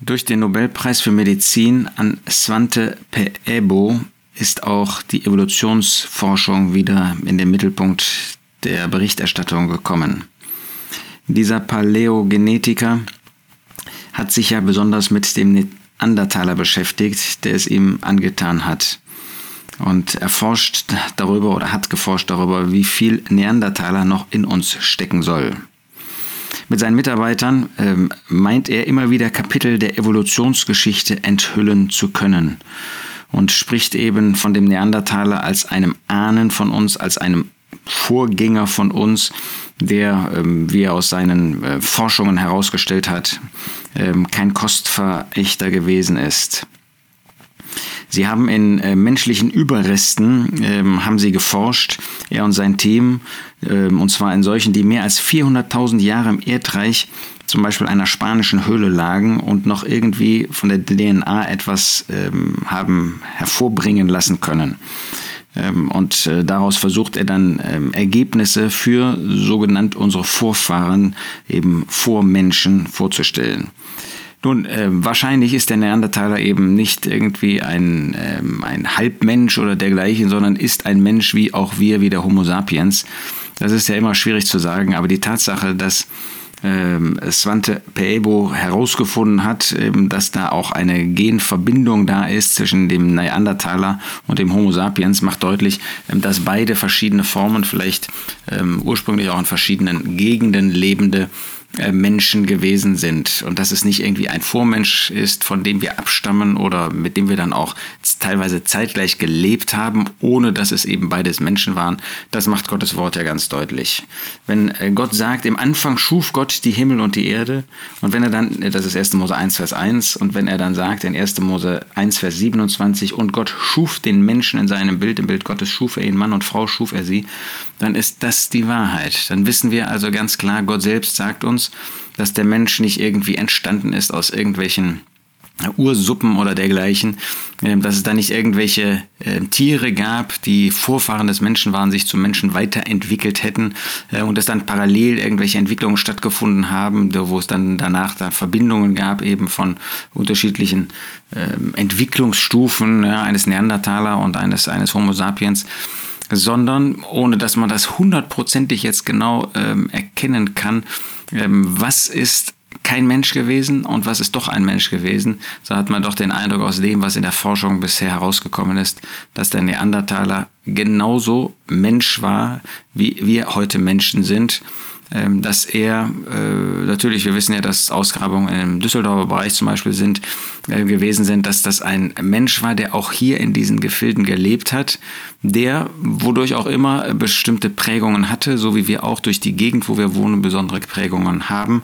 Durch den Nobelpreis für Medizin an Svante Pääbo ist auch die Evolutionsforschung wieder in den Mittelpunkt der Berichterstattung gekommen. Dieser Paläogenetiker hat sich ja besonders mit dem Neandertaler beschäftigt, der es ihm angetan hat. Und erforscht darüber oder hat geforscht darüber, wie viel Neandertaler noch in uns stecken soll. Mit seinen Mitarbeitern ähm, meint er immer wieder Kapitel der Evolutionsgeschichte enthüllen zu können und spricht eben von dem Neandertaler als einem Ahnen von uns, als einem Vorgänger von uns, der, ähm, wie er aus seinen äh, Forschungen herausgestellt hat, ähm, kein Kostverächter gewesen ist. Sie haben in äh, menschlichen Überresten ähm, haben sie geforscht, er und sein Team, ähm, und zwar in solchen, die mehr als 400.000 Jahre im Erdreich, zum Beispiel einer spanischen Höhle lagen und noch irgendwie von der DNA etwas ähm, haben hervorbringen lassen können. Ähm, und äh, daraus versucht er dann ähm, Ergebnisse für sogenannt unsere Vorfahren, eben Vormenschen vorzustellen. Nun, äh, wahrscheinlich ist der Neandertaler eben nicht irgendwie ein, ähm, ein Halbmensch oder dergleichen, sondern ist ein Mensch wie auch wir, wie der Homo sapiens. Das ist ja immer schwierig zu sagen, aber die Tatsache, dass ähm, Svante Pääbo herausgefunden hat, ähm, dass da auch eine Genverbindung da ist zwischen dem Neandertaler und dem Homo sapiens, macht deutlich, ähm, dass beide verschiedene Formen, vielleicht ähm, ursprünglich auch in verschiedenen Gegenden lebende Menschen gewesen sind und dass es nicht irgendwie ein Vormensch ist, von dem wir abstammen oder mit dem wir dann auch teilweise zeitgleich gelebt haben, ohne dass es eben beides Menschen waren, das macht Gottes Wort ja ganz deutlich. Wenn äh, Gott sagt, im Anfang schuf Gott die Himmel und die Erde und wenn er dann, äh, das ist 1. Mose 1, Vers 1 und wenn er dann sagt in 1. Mose 1, Vers 27 und Gott schuf den Menschen in seinem Bild, im Bild Gottes schuf er ihn, Mann und Frau schuf er sie, dann ist das die Wahrheit. Dann wissen wir also ganz klar, Gott selbst sagt uns, dass der Mensch nicht irgendwie entstanden ist aus irgendwelchen Ursuppen oder dergleichen, ähm, dass es da nicht irgendwelche äh, Tiere gab, die Vorfahren des Menschen waren, sich zum Menschen weiterentwickelt hätten äh, und dass dann parallel irgendwelche Entwicklungen stattgefunden haben, wo es dann danach da Verbindungen gab eben von unterschiedlichen ähm, Entwicklungsstufen eines Neandertaler und eines, eines Homo sapiens sondern ohne dass man das hundertprozentig jetzt genau ähm, erkennen kann, ähm, was ist kein Mensch gewesen und was ist doch ein Mensch gewesen, so hat man doch den Eindruck aus dem, was in der Forschung bisher herausgekommen ist, dass der Neandertaler genauso Mensch war, wie wir heute Menschen sind dass er, äh, natürlich, wir wissen ja, dass Ausgrabungen im Düsseldorfer Bereich zum Beispiel sind, äh, gewesen sind, dass das ein Mensch war, der auch hier in diesen Gefilden gelebt hat, der, wodurch auch immer bestimmte Prägungen hatte, so wie wir auch durch die Gegend, wo wir wohnen, besondere Prägungen haben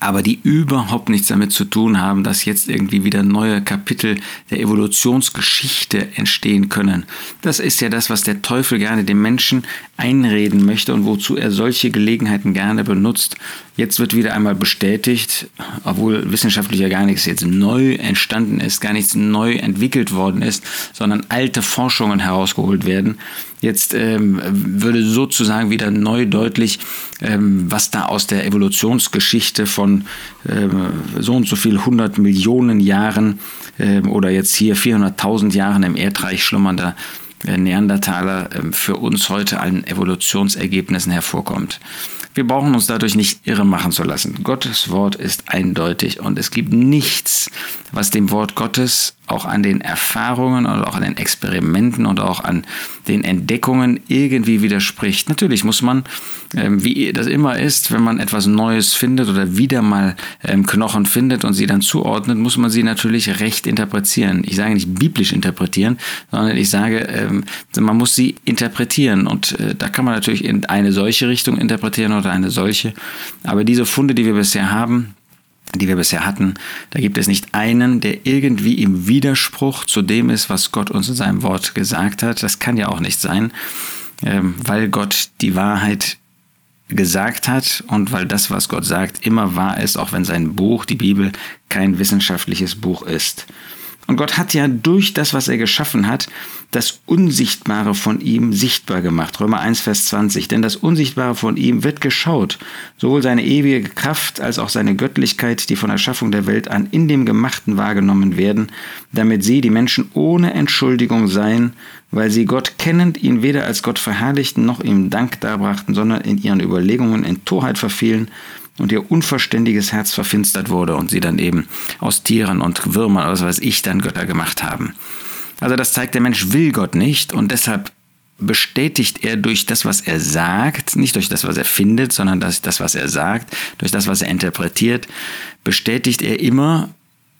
aber die überhaupt nichts damit zu tun haben, dass jetzt irgendwie wieder neue Kapitel der Evolutionsgeschichte entstehen können. Das ist ja das, was der Teufel gerne dem Menschen einreden möchte und wozu er solche Gelegenheiten gerne benutzt. Jetzt wird wieder einmal bestätigt, obwohl wissenschaftlich ja gar nichts jetzt neu entstanden ist, gar nichts neu entwickelt worden ist, sondern alte Forschungen herausgeholt werden, Jetzt ähm, würde sozusagen wieder neu deutlich, ähm, was da aus der Evolutionsgeschichte von ähm, so und so viel 100 Millionen Jahren ähm, oder jetzt hier 400.000 Jahren im Erdreich schlummernder äh, Neandertaler äh, für uns heute an Evolutionsergebnissen hervorkommt. Wir brauchen uns dadurch nicht irre machen zu lassen. Gottes Wort ist eindeutig und es gibt nichts, was dem Wort Gottes auch an den Erfahrungen und auch an den Experimenten und auch an den Entdeckungen irgendwie widerspricht. Natürlich muss man, ähm, wie das immer ist, wenn man etwas Neues findet oder wieder mal ähm, Knochen findet und sie dann zuordnet, muss man sie natürlich recht interpretieren. Ich sage nicht biblisch interpretieren, sondern ich sage, ähm, man muss sie interpretieren und äh, da kann man natürlich in eine solche Richtung interpretieren oder eine solche. Aber diese Funde, die wir bisher haben, die wir bisher hatten, da gibt es nicht einen, der irgendwie im Widerspruch zu dem ist, was Gott uns in seinem Wort gesagt hat. Das kann ja auch nicht sein, ähm, weil Gott die Wahrheit gesagt hat und weil das, was Gott sagt, immer wahr ist, auch wenn sein Buch, die Bibel, kein wissenschaftliches Buch ist. Und Gott hat ja durch das, was er geschaffen hat, das Unsichtbare von ihm sichtbar gemacht. Römer 1, Vers 20. Denn das Unsichtbare von ihm wird geschaut. Sowohl seine ewige Kraft als auch seine Göttlichkeit, die von der Schaffung der Welt an in dem Gemachten wahrgenommen werden, damit sie, die Menschen, ohne Entschuldigung seien, weil sie Gott kennend ihn weder als Gott verherrlichten noch ihm Dank darbrachten, sondern in ihren Überlegungen in Torheit verfielen und ihr unverständiges Herz verfinstert wurde und sie dann eben aus Tieren und Würmern oder was weiß ich dann Götter gemacht haben. Also das zeigt, der Mensch will Gott nicht und deshalb bestätigt er durch das, was er sagt, nicht durch das, was er findet, sondern durch das, was er sagt, durch das, was er interpretiert, bestätigt er immer,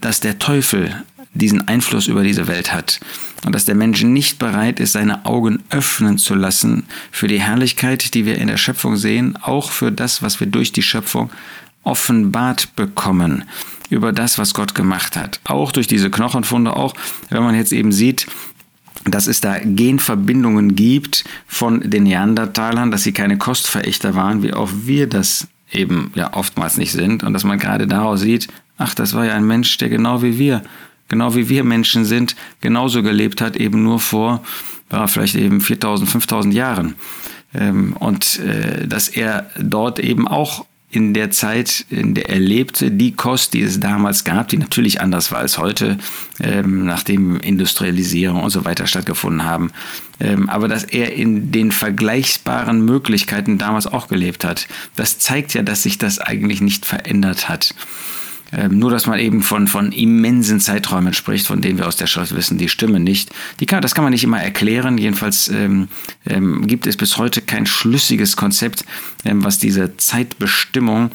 dass der Teufel diesen Einfluss über diese Welt hat und dass der Mensch nicht bereit ist, seine Augen öffnen zu lassen für die Herrlichkeit, die wir in der Schöpfung sehen, auch für das, was wir durch die Schöpfung offenbart bekommen über das, was Gott gemacht hat. Auch durch diese Knochenfunde, auch wenn man jetzt eben sieht, dass es da Genverbindungen gibt von den Neandertalern, dass sie keine Kostverächter waren, wie auch wir das eben ja oftmals nicht sind und dass man gerade daraus sieht, ach, das war ja ein Mensch, der genau wie wir genau wie wir Menschen sind, genauso gelebt hat, eben nur vor ja, vielleicht eben 4000, 5000 Jahren. Ähm, und äh, dass er dort eben auch in der Zeit, in der er lebte, die Kost, die es damals gab, die natürlich anders war als heute, ähm, nachdem Industrialisierung und so weiter stattgefunden haben. Ähm, aber dass er in den vergleichbaren Möglichkeiten damals auch gelebt hat, das zeigt ja, dass sich das eigentlich nicht verändert hat. Ähm, nur, dass man eben von, von immensen Zeiträumen spricht, von denen wir aus der Schrift wissen, die stimmen nicht. Die kann, das kann man nicht immer erklären. Jedenfalls ähm, ähm, gibt es bis heute kein schlüssiges Konzept, ähm, was diese Zeitbestimmung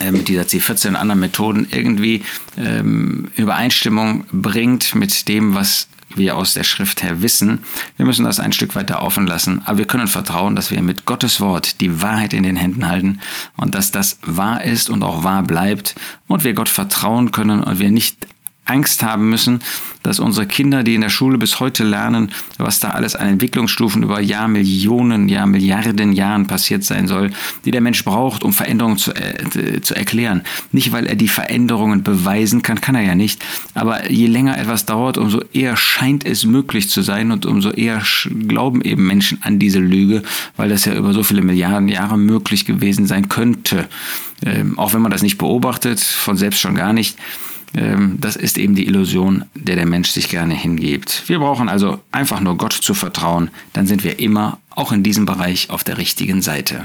äh, mit dieser C14 und anderen Methoden irgendwie ähm, Übereinstimmung bringt mit dem, was wir aus der Schrift her wissen. Wir müssen das ein Stück weiter offen lassen, aber wir können vertrauen, dass wir mit Gottes Wort die Wahrheit in den Händen halten und dass das wahr ist und auch wahr bleibt und wir Gott vertrauen können und wir nicht Angst haben müssen, dass unsere Kinder, die in der Schule bis heute lernen, was da alles an Entwicklungsstufen über Jahrmillionen, Jahr Milliarden Jahren passiert sein soll, die der Mensch braucht, um Veränderungen zu, äh, zu erklären. Nicht, weil er die Veränderungen beweisen kann, kann er ja nicht. Aber je länger etwas dauert, umso eher scheint es möglich zu sein und umso eher glauben eben Menschen an diese Lüge, weil das ja über so viele Milliarden Jahre möglich gewesen sein könnte. Ähm, auch wenn man das nicht beobachtet, von selbst schon gar nicht. Ähm, das ist eben die Illusion, der der Mensch sich gerne hingibt. Wir brauchen also einfach nur Gott zu vertrauen, dann sind wir immer auch in diesem Bereich auf der richtigen Seite.